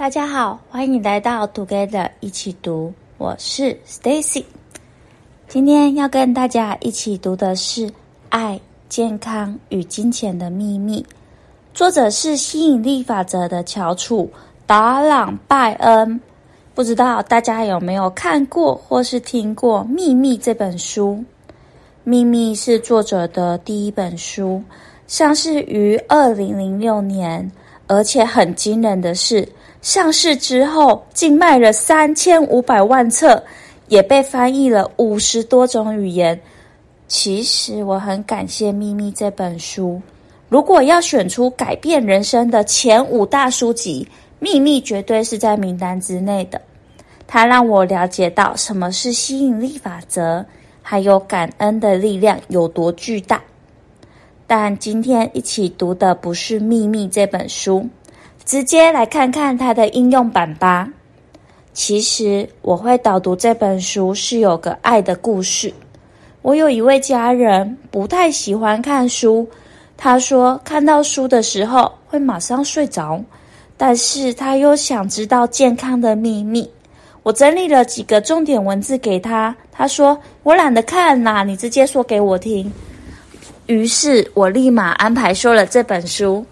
大家好，欢迎来到 Together 一起读，我是 Stacy。今天要跟大家一起读的是《爱、健康与金钱的秘密》，作者是吸引力法则的翘楚达朗拜恩。不知道大家有没有看过或是听过《秘密》这本书？《秘密》是作者的第一本书，上市于二零零六年，而且很惊人的是。上市之后，竟卖了三千五百万册，也被翻译了五十多种语言。其实我很感谢《秘密》这本书。如果要选出改变人生的前五大书籍，《秘密》绝对是在名单之内的。它让我了解到什么是吸引力法则，还有感恩的力量有多巨大。但今天一起读的不是《秘密》这本书。直接来看看它的应用版吧。其实我会导读这本书是有个爱的故事。我有一位家人不太喜欢看书，他说看到书的时候会马上睡着，但是他又想知道健康的秘密。我整理了几个重点文字给他，他说我懒得看啦，你直接说给我听。于是我立马安排说了这本书。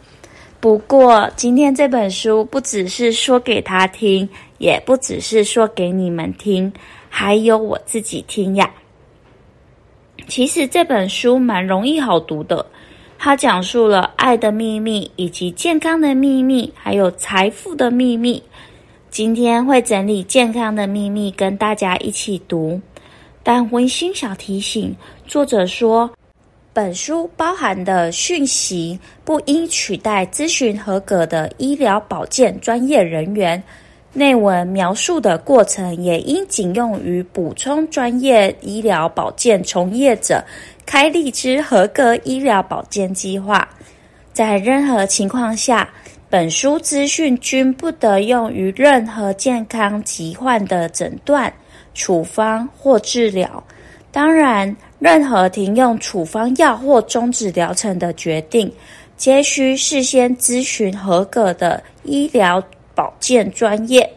不过，今天这本书不只是说给他听，也不只是说给你们听，还有我自己听呀。其实这本书蛮容易好读的，它讲述了爱的秘密，以及健康的秘密，还有财富的秘密。今天会整理健康的秘密跟大家一起读，但温馨小提醒，作者说。本书包含的讯息不应取代咨询合格的医疗保健专业人员，内文描述的过程也应仅用于补充专业医疗保健从业者开立之合格医疗保健计划。在任何情况下，本书资讯均不得用于任何健康疾患的诊断、处方或治疗。当然。任何停用处方药或终止疗程的决定，皆需事先咨询合格的医疗保健专业。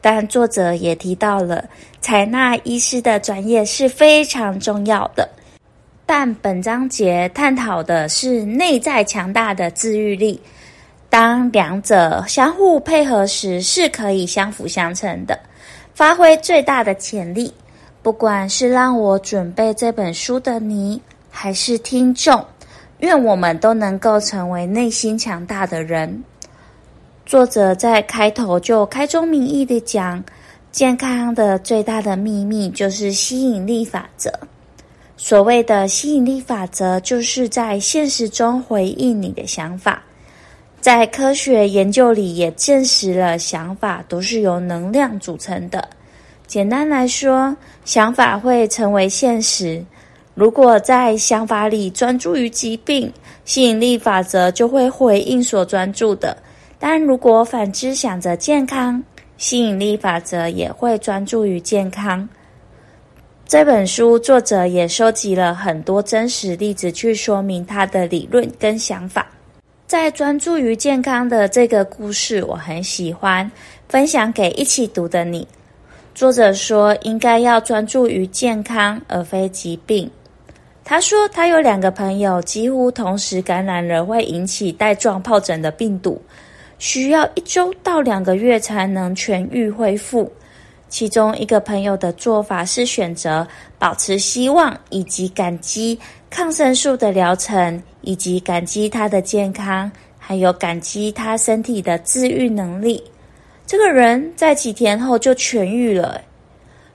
但作者也提到了，采纳医师的专业是非常重要的。但本章节探讨的是内在强大的自愈力，当两者相互配合时，是可以相辅相成的，发挥最大的潜力。不管是让我准备这本书的你，还是听众，愿我们都能够成为内心强大的人。作者在开头就开宗明义地讲，健康的最大的秘密就是吸引力法则。所谓的吸引力法则，就是在现实中回应你的想法。在科学研究里也证实了，想法都是由能量组成的。简单来说，想法会成为现实。如果在想法里专注于疾病，吸引力法则就会回应所专注的；但如果反之，想着健康，吸引力法则也会专注于健康。这本书作者也收集了很多真实例子去说明他的理论跟想法。在专注于健康的这个故事，我很喜欢，分享给一起读的你。作者说，应该要专注于健康，而非疾病。他说，他有两个朋友几乎同时感染了会引起带状疱疹的病毒，需要一周到两个月才能痊愈恢复。其中一个朋友的做法是选择保持希望，以及感激抗生素的疗程，以及感激他的健康，还有感激他身体的自愈能力。这个人在几天后就痊愈了，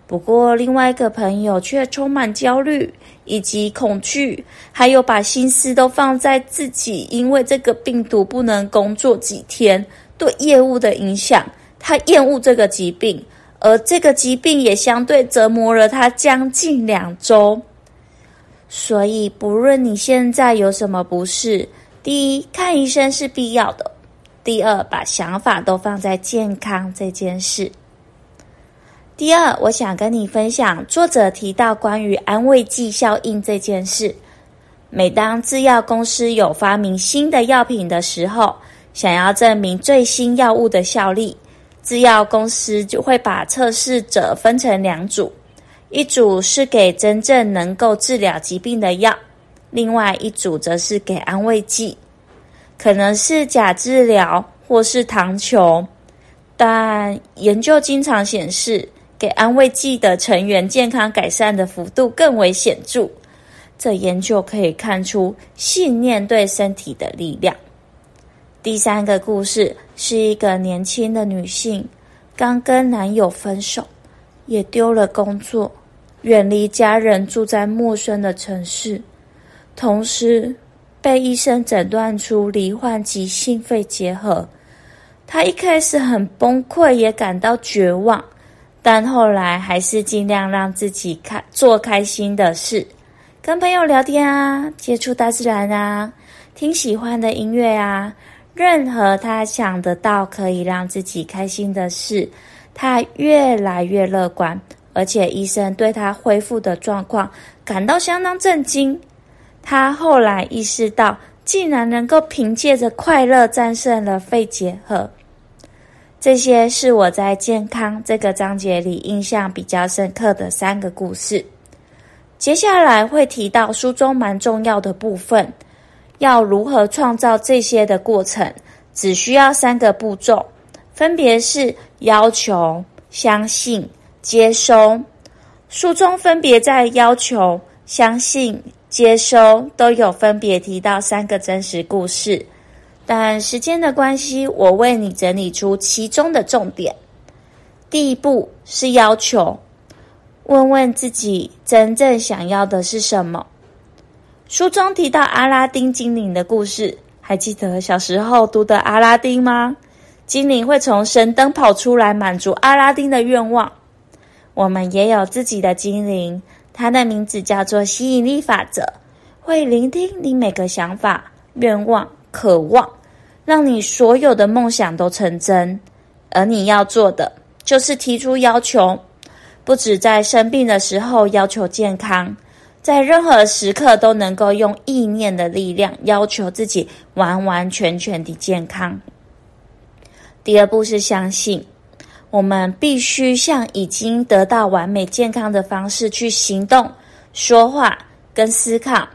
不过另外一个朋友却充满焦虑以及恐惧，还有把心思都放在自己因为这个病毒不能工作几天对业务的影响。他厌恶这个疾病，而这个疾病也相对折磨了他将近两周。所以，不论你现在有什么不适，第一，看医生是必要的。第二，把想法都放在健康这件事。第二，我想跟你分享，作者提到关于安慰剂效应这件事。每当制药公司有发明新的药品的时候，想要证明最新药物的效力，制药公司就会把测试者分成两组，一组是给真正能够治疗疾病的药，另外一组则是给安慰剂，可能是假治疗或是糖球。但研究经常显示，给安慰剂的成员健康改善的幅度更为显著。这研究可以看出信念对身体的力量。第三个故事是一个年轻的女性，刚跟男友分手，也丢了工作，远离家人，住在陌生的城市，同时被医生诊断出罹患急性肺结核。他一开始很崩溃，也感到绝望，但后来还是尽量让自己开做开心的事。跟朋友聊天啊，接触大自然啊，听喜欢的音乐啊，任何他想得到可以让自己开心的事，他越来越乐观，而且医生对他恢复的状况感到相当震惊。他后来意识到，竟然能够凭借着快乐战胜了肺结核。这些是我在健康这个章节里印象比较深刻的三个故事。接下来会提到书中蛮重要的部分，要如何创造这些的过程，只需要三个步骤，分别是要求、相信、接收。书中分别在要求、相信、接收都有分别提到三个真实故事，但时间的关系，我为你整理出其中的重点。第一步是要求。问问自己真正想要的是什么？书中提到阿拉丁精灵的故事，还记得小时候读的阿拉丁吗？精灵会从神灯跑出来满足阿拉丁的愿望。我们也有自己的精灵，它的名字叫做吸引力法则，会聆听你每个想法、愿望、渴望，让你所有的梦想都成真。而你要做的就是提出要求。不止在生病的时候要求健康，在任何时刻都能够用意念的力量要求自己完完全全的健康。第二步是相信，我们必须向已经得到完美健康的方式去行动、说话跟思考。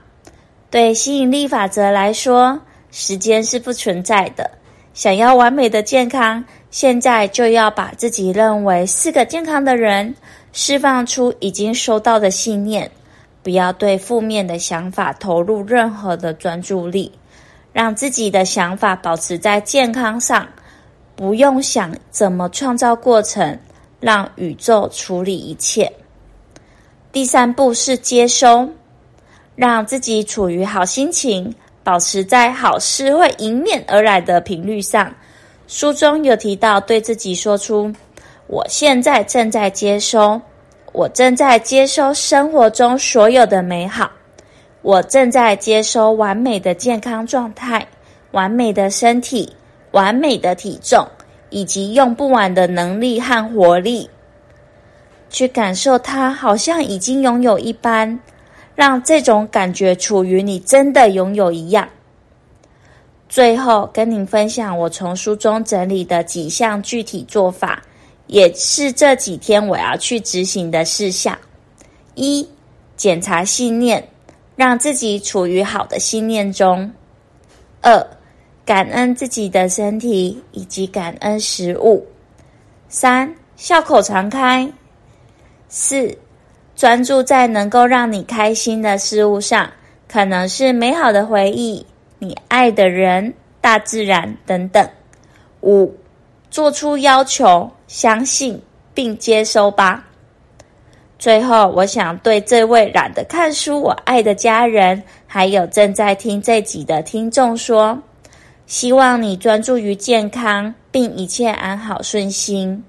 对吸引力法则来说，时间是不存在的。想要完美的健康，现在就要把自己认为是个健康的人。释放出已经收到的信念，不要对负面的想法投入任何的专注力，让自己的想法保持在健康上，不用想怎么创造过程，让宇宙处理一切。第三步是接收，让自己处于好心情，保持在好事会迎面而来的频率上。书中有提到，对自己说出。我现在正在接收，我正在接收生活中所有的美好，我正在接收完美的健康状态、完美的身体、完美的体重，以及用不完的能力和活力，去感受它，好像已经拥有一般，让这种感觉处于你真的拥有一样。最后，跟您分享我从书中整理的几项具体做法。也是这几天我要去执行的事项：一、检查信念，让自己处于好的信念中；二、感恩自己的身体以及感恩食物；三、笑口常开；四、专注在能够让你开心的事物上，可能是美好的回忆、你爱的人、大自然等等；五、做出要求。相信并接收吧。最后，我想对这位懒得看书、我爱的家人，还有正在听这集的听众说：希望你专注于健康，并一切安好顺心。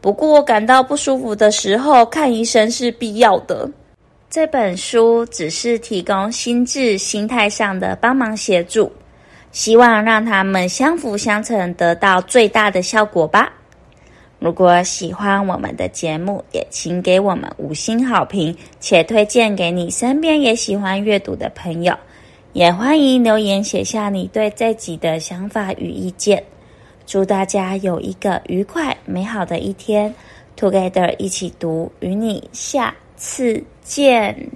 不过，感到不舒服的时候，看医生是必要的。这本书只是提供心智、心态上的帮忙协助，希望让他们相辅相成，得到最大的效果吧。如果喜欢我们的节目，也请给我们五星好评，且推荐给你身边也喜欢阅读的朋友。也欢迎留言写下你对这集的想法与意见。祝大家有一个愉快美好的一天！Together 一起读，与你下次见。